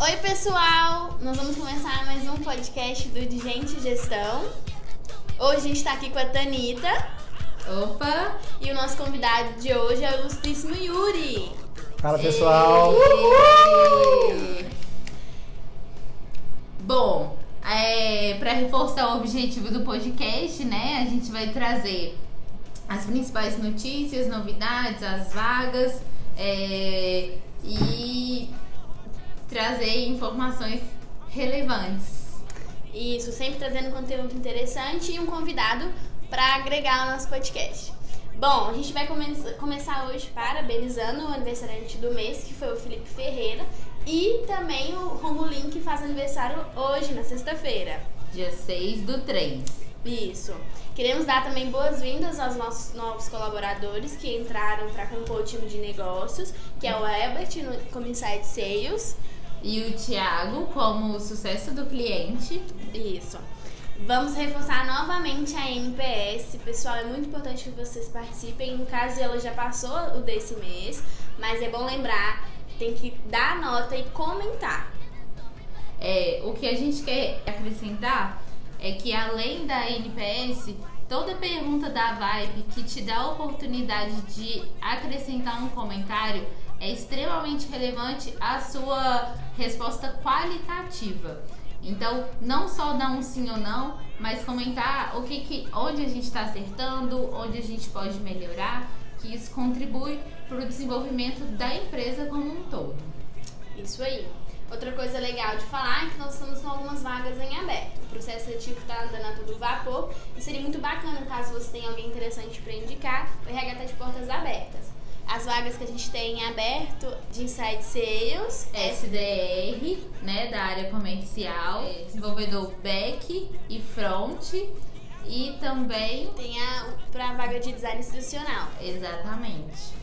Oi, pessoal! Nós vamos começar mais um podcast do De Gente Gestão. Hoje a gente tá aqui com a Tanita. Opa! E o nosso convidado de hoje é o ilustríssimo Yuri. Fala, pessoal! Bom, é, para reforçar o objetivo do podcast, né, a gente vai trazer as principais notícias, novidades, as vagas é, e trazer informações relevantes. Isso, sempre trazendo conteúdo interessante e um convidado para agregar ao nosso podcast. Bom, a gente vai come começar hoje parabenizando o aniversariante do mês, que foi o Felipe Ferreira, e também o Romulin, que faz aniversário hoje, na sexta-feira. Dia 6 do 3. Isso. Queremos dar também boas-vindas aos nossos novos colaboradores que entraram para compor o time de negócios, que é o Herbert como Inside Sales. E o Thiago como sucesso do cliente. Isso. Vamos reforçar novamente a NPS. Pessoal, é muito importante que vocês participem. No caso, ela já passou o desse mês, mas é bom lembrar, tem que dar nota e comentar. É, o que a gente quer acrescentar é que além da NPS, toda pergunta da Vibe que te dá a oportunidade de acrescentar um comentário é extremamente relevante à sua resposta qualitativa. Então, não só dar um sim ou não, mas comentar o que, que onde a gente está acertando, onde a gente pode melhorar, que isso contribui para o desenvolvimento da empresa como um todo. Isso aí. Outra coisa legal de falar é que nós estamos com algumas vagas em aberto. O processo seletivo está andando a todo vapor e seria muito bacana caso você tenha alguém interessante para indicar. O RH está de portas abertas as vagas que a gente tem aberto de Inside Sales, SDR, né, da área comercial, é. desenvolvedor back e front e também tem a para vaga de design institucional. Exatamente.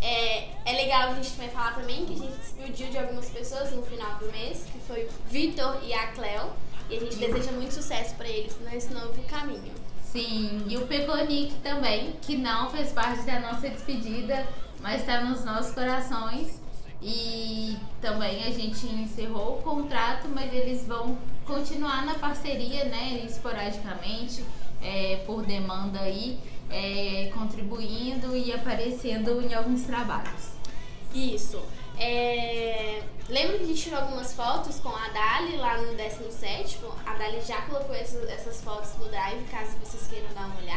É, é legal a gente também falar também que a gente despediu de algumas pessoas no final do mês, que foi o Vitor e a Cleo, e a gente deseja muito sucesso para eles nesse novo caminho. Sim, e o Peconic também, que não fez parte da nossa despedida, mas está nos nossos corações. E também a gente encerrou o contrato, mas eles vão continuar na parceria, né, esporadicamente, é, por demanda aí, é, contribuindo e aparecendo em alguns trabalhos. Isso. É... Lembra que a gente tirou algumas fotos com a Dali lá no 17? A Dali já colocou essas, essas fotos no Drive, caso vocês queiram dar uma olhada,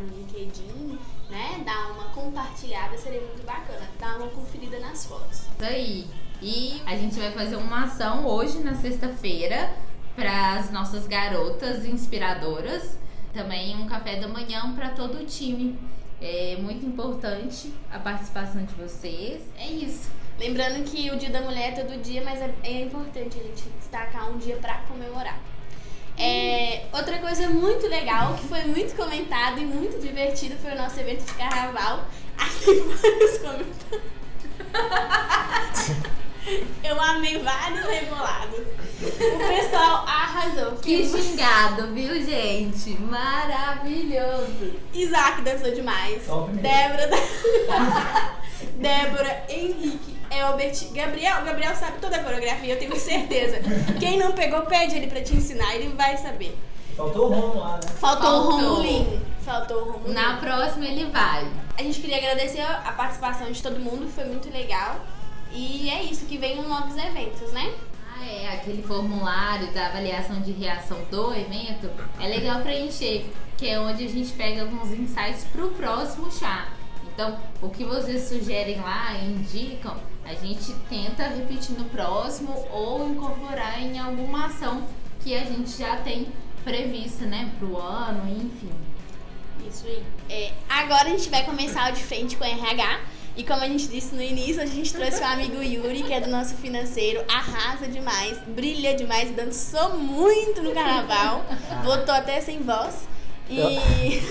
no LinkedIn né, dar uma compartilhada seria muito bacana, dar uma conferida nas fotos. Isso aí. E a gente vai fazer uma ação hoje na sexta-feira para as nossas garotas inspiradoras. Também um café da manhã para todo o time. É muito importante a participação de vocês. É isso. Lembrando que o Dia da Mulher é todo dia, mas é, é importante a gente destacar um dia para comemorar. É, outra coisa muito legal, que foi muito comentado e muito divertido, foi o nosso evento de carnaval. Aqui vários comentários. Eu amei vários rebolados. O pessoal arrasou. Que gingado, viu, gente? Maravilhoso. Isaac dançou demais. Débora. Débora, Henrique, Elbert, Gabriel. Gabriel sabe toda a coreografia, eu tenho certeza. Quem não pegou, pede ele pra te ensinar, ele vai saber. Faltou o Romulo lá, né? Faltou, Faltou. o Romulinho. Faltou o Romulinho. Na próxima ele vai. A gente queria agradecer a participação de todo mundo, foi muito legal. E é isso, que venham novos eventos, né? Ah, é, aquele formulário da avaliação de reação do evento é legal preencher, que é onde a gente pega alguns insights pro próximo chá. Então, o que vocês sugerem lá, indicam, a gente tenta repetir no próximo ou incorporar em alguma ação que a gente já tem prevista, né, pro ano, enfim. Isso aí. É, agora a gente vai começar o de frente com o RH. E como a gente disse no início, a gente trouxe o amigo Yuri, que é do nosso financeiro, arrasa demais, brilha demais, dançou muito no carnaval, votou até sem voz. E.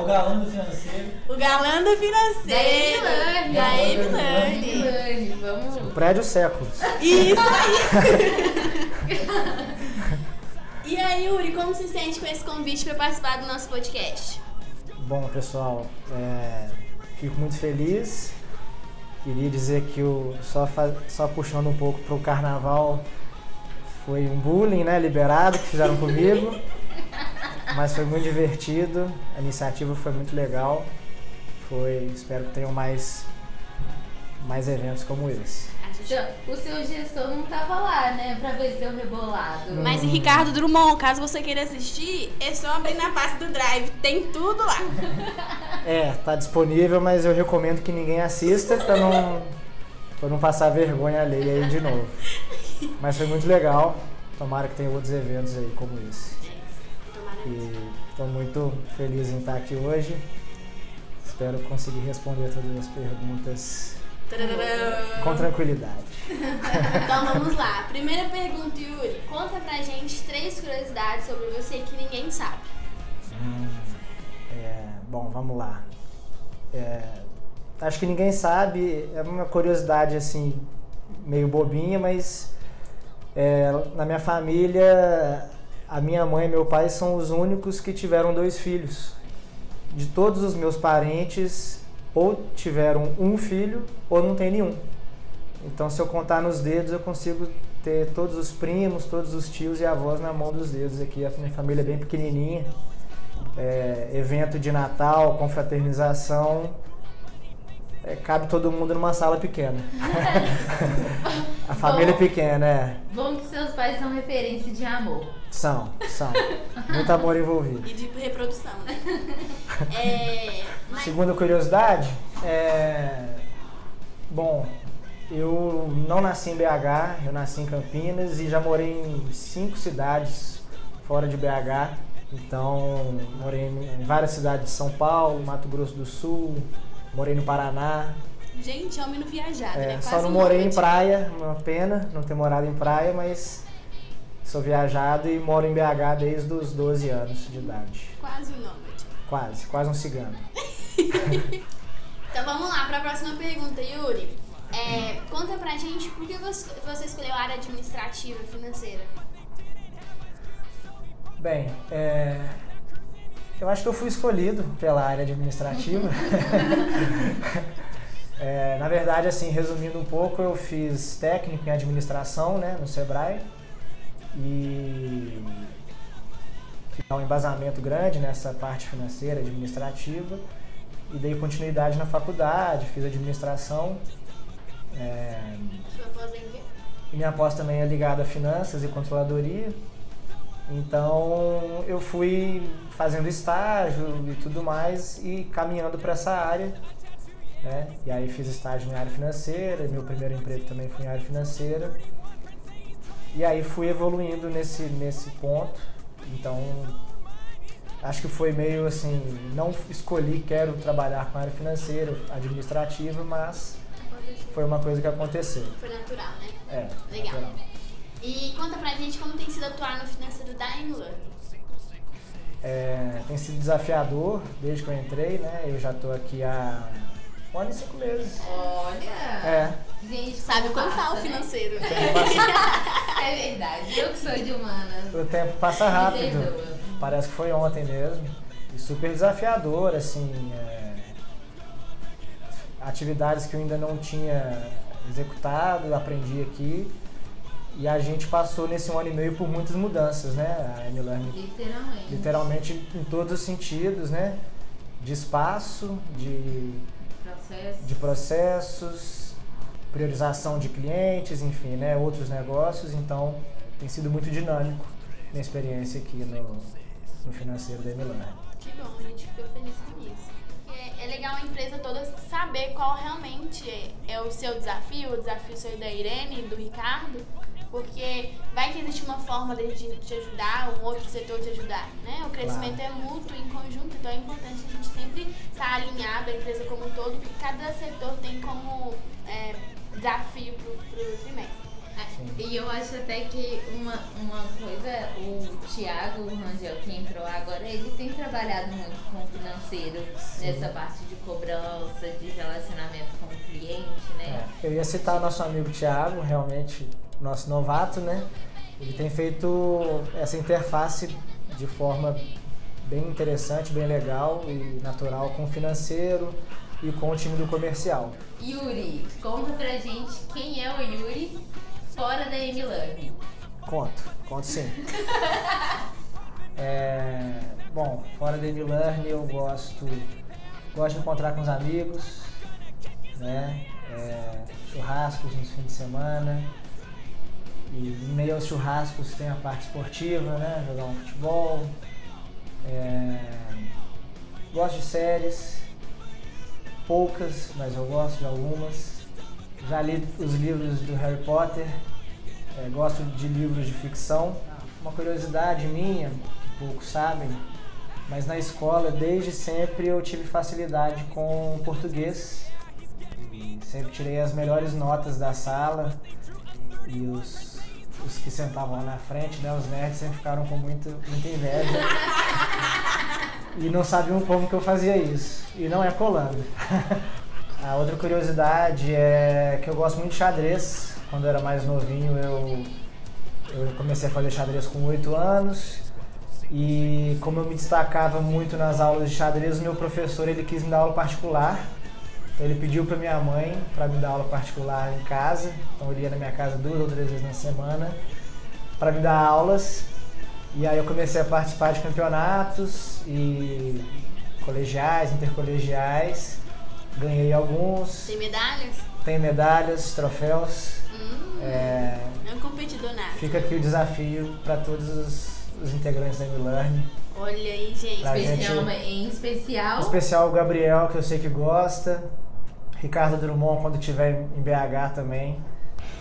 O galã do financeiro. O galã do financeiro. Da Emilane. Vamos. O prédio séculos. Isso aí. e aí, Yuri, como se sente com esse convite para participar do nosso podcast? Bom, pessoal, é, fico muito feliz Queria dizer que o, só, fa- só puxando um pouco pro carnaval foi um bullying, né, liberado que fizeram comigo. Mas foi muito divertido, a iniciativa foi muito legal. Foi, espero que tenham mais mais eventos como esse. Então, O seu gestor não tava lá, né? Pra ver seu rebolado. Mas e Ricardo Drummond, caso você queira assistir, é só abrir na pasta do Drive, tem tudo lá. É, tá disponível, mas eu recomendo que ninguém assista pra não, pra não passar vergonha alheia aí de novo. Mas foi muito legal. Tomara que tenha outros eventos aí como esse. E estou muito feliz em estar aqui hoje. Espero conseguir responder todas as perguntas com tranquilidade. Então vamos lá. Primeira pergunta, Yuri. Conta pra gente três curiosidades sobre você que ninguém sabe. Hum, é, bom, vamos lá. É, acho que ninguém sabe, é uma curiosidade assim, meio bobinha, mas é, na minha família, a minha mãe e meu pai são os únicos que tiveram dois filhos. De todos os meus parentes, ou tiveram um filho ou não tem nenhum. Então, se eu contar nos dedos, eu consigo ter todos os primos, todos os tios e avós na mão dos dedos aqui. A minha família é bem pequenininha. É, evento de Natal, confraternização, é, cabe todo mundo numa sala pequena. a família é Bom. pequena, é. Bom que seus pais são referência de amor. São, são. Muito amor envolvido. E de reprodução, né? É. Mas Segunda curiosidade, é... Bom, eu não nasci em BH, eu nasci em Campinas e já morei em cinco cidades fora de BH. Então, morei em várias cidades de São Paulo, Mato Grosso do Sul, morei no Paraná. Gente, homem não viajado, É, né? só Quase não um morei em praia, uma pena não ter morado em praia, mas sou viajado e moro em BH desde os 12 anos de idade. Quase um nômade. Quase, quase um cigano. Então vamos lá para a próxima pergunta, Yuri. É, conta pra gente por que você, você escolheu a área administrativa e financeira. Bem, é, eu acho que eu fui escolhido pela área administrativa. É, na verdade, assim, resumindo um pouco, eu fiz técnico em administração né, no Sebrae e fiz um embasamento grande nessa parte financeira, administrativa e dei continuidade na faculdade, fiz administração. É, Sua pós em quê? e minha pós também é ligada a finanças e controladoria. Então eu fui fazendo estágio e tudo mais e caminhando para essa área. Né? E aí fiz estágio em área financeira, meu primeiro emprego também foi em área financeira. E aí fui evoluindo nesse, nesse ponto. Então acho que foi meio assim, não escolhi quero trabalhar com área financeira, administrativa, mas foi uma coisa que aconteceu. Foi natural, né? É, Legal. natural. E conta pra gente como tem sido atuar no financeiro da Englund. É, tem sido desafiador desde que eu entrei, né? Eu já tô aqui há um ano e cinco meses. Olha! É, Gente, Sabe como contar passa, o né? financeiro. É verdade. Eu que sou de humanas. o tempo passa rápido. Parece que foi ontem mesmo. E super desafiador, assim. é, atividades que eu ainda não tinha executado, aprendi aqui. E a gente passou nesse um ano e meio por muitas mudanças, né? A M-Learning Literalmente. literalmente em todos os sentidos, né? De espaço, de Processo. de processos, priorização de clientes, enfim, né, outros negócios. Então, tem sido muito dinâmico minha experiência aqui no, no financeiro da Emilan. Que bom, a gente ficou feliz com isso. É, é legal a empresa toda saber qual realmente é, é o seu desafio, o desafio seu da Irene e do Ricardo, porque vai que existe uma forma de gente te ajudar, um outro setor te ajudar, né? O crescimento é mútuo, em conjunto, então é importante a gente sempre estar alinhado, a empresa como um todo, porque cada setor tem como é, desafio pro, pro trimestre. É, E eu acho até que uma, uma coisa, o Thiago, o Rangel que entrou agora, ele tem trabalhado muito com o financeiro, nessa parte de cobrança, de relacionamento com o cliente, né? É, eu ia citar o nosso amigo Thiago, realmente nosso novato, né? Ele tem feito essa interface de forma bem interessante, bem legal e natural com o financeiro e com o time do comercial. Yuri, conta pra gente quem é o Yuri fora da M-Learning. Conto, conto sim. É, bom, fora da M-Learning eu gosto, gosto de encontrar com os amigos, né? É, churrascos nos fins de semana. E em meio aos churrascos tem a parte esportiva, né? Jogar um futebol. É, gosto de séries, poucas, mas eu gosto de algumas. Já li os livros do Harry Potter, é, gosto de livros de ficção. Uma curiosidade minha, que poucos sabem, mas na escola desde sempre eu tive facilidade com português. Sempre tirei as melhores notas da sala e os, os que sentavam lá na frente, né, os nerds sempre ficaram com muito, muita inveja. E não sabiam como que eu fazia isso. E não é colando. A outra curiosidade é que eu gosto muito de xadrez. Quando eu era mais novinho, eu, eu comecei a fazer xadrez com 8 anos. E como eu me destacava muito nas aulas de xadrez, o meu professor ele quis me dar aula particular. Então ele pediu para minha mãe para me dar aula particular em casa. Então ele ia na minha casa duas ou três vezes na semana para me dar aulas. E aí eu comecei a participar de campeonatos e colegiais, intercolegiais. Ganhei alguns. Tem medalhas? Tem medalhas, troféus. Hum, É, é um competidor nato. fica aqui o desafio para todos os, os integrantes da Milarne. Olha aí, gente. Pra gente- Especial, em especial. Em especial o Gabriel, que eu sei que gosta. Ricardo Drummond, quando estiver em BH também.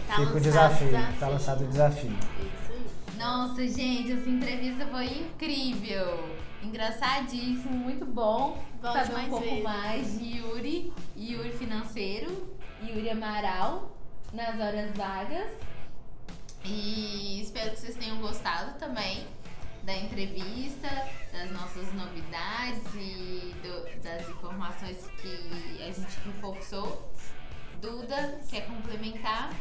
Tá fica o lançado desafio. o desafio. Tá lançado o desafio. Isso aí. Nossa, gente, essa entrevista foi incrível. Engraçadíssimo, muito bom. Volte saber mais um pouco vezes. mais de Yuri, Yuri Financeiro, Yuri Amaral, nas horas vagas. E espero que vocês tenham gostado também da entrevista, das nossas novidades e do- das informações que a gente reforçou. Duda, quer complementar?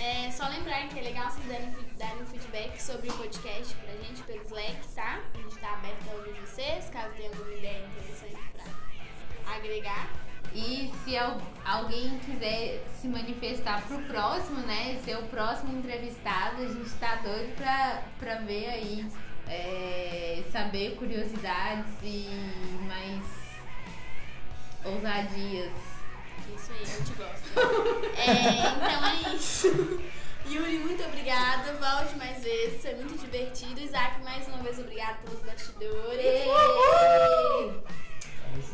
É só lembrar que é legal vocês darem, darem feedback sobre o podcast pra gente pelo Slack, tá? A gente tá aberto a ouvir vocês, caso tenha alguma ideia interessante pra agregar. E se al- alguém quiser se manifestar pro próximo, né? Ser o próximo entrevistado, a gente tá doido pra, pra ver aí, é, saber curiosidades e mais ousadias. Isso aí, a gente gosta. É, então é isso. Yuri, muito obrigada. Volte mais vezes, foi muito divertido. Isaac, mais uma vez, obrigado pelos bastidores.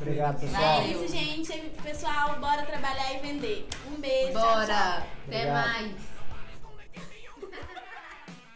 Obrigado, pessoal. É isso, gente. Pessoal, bora trabalhar e vender. Um beijo. tchau, tchau. Bora! Até Obrigado. mais!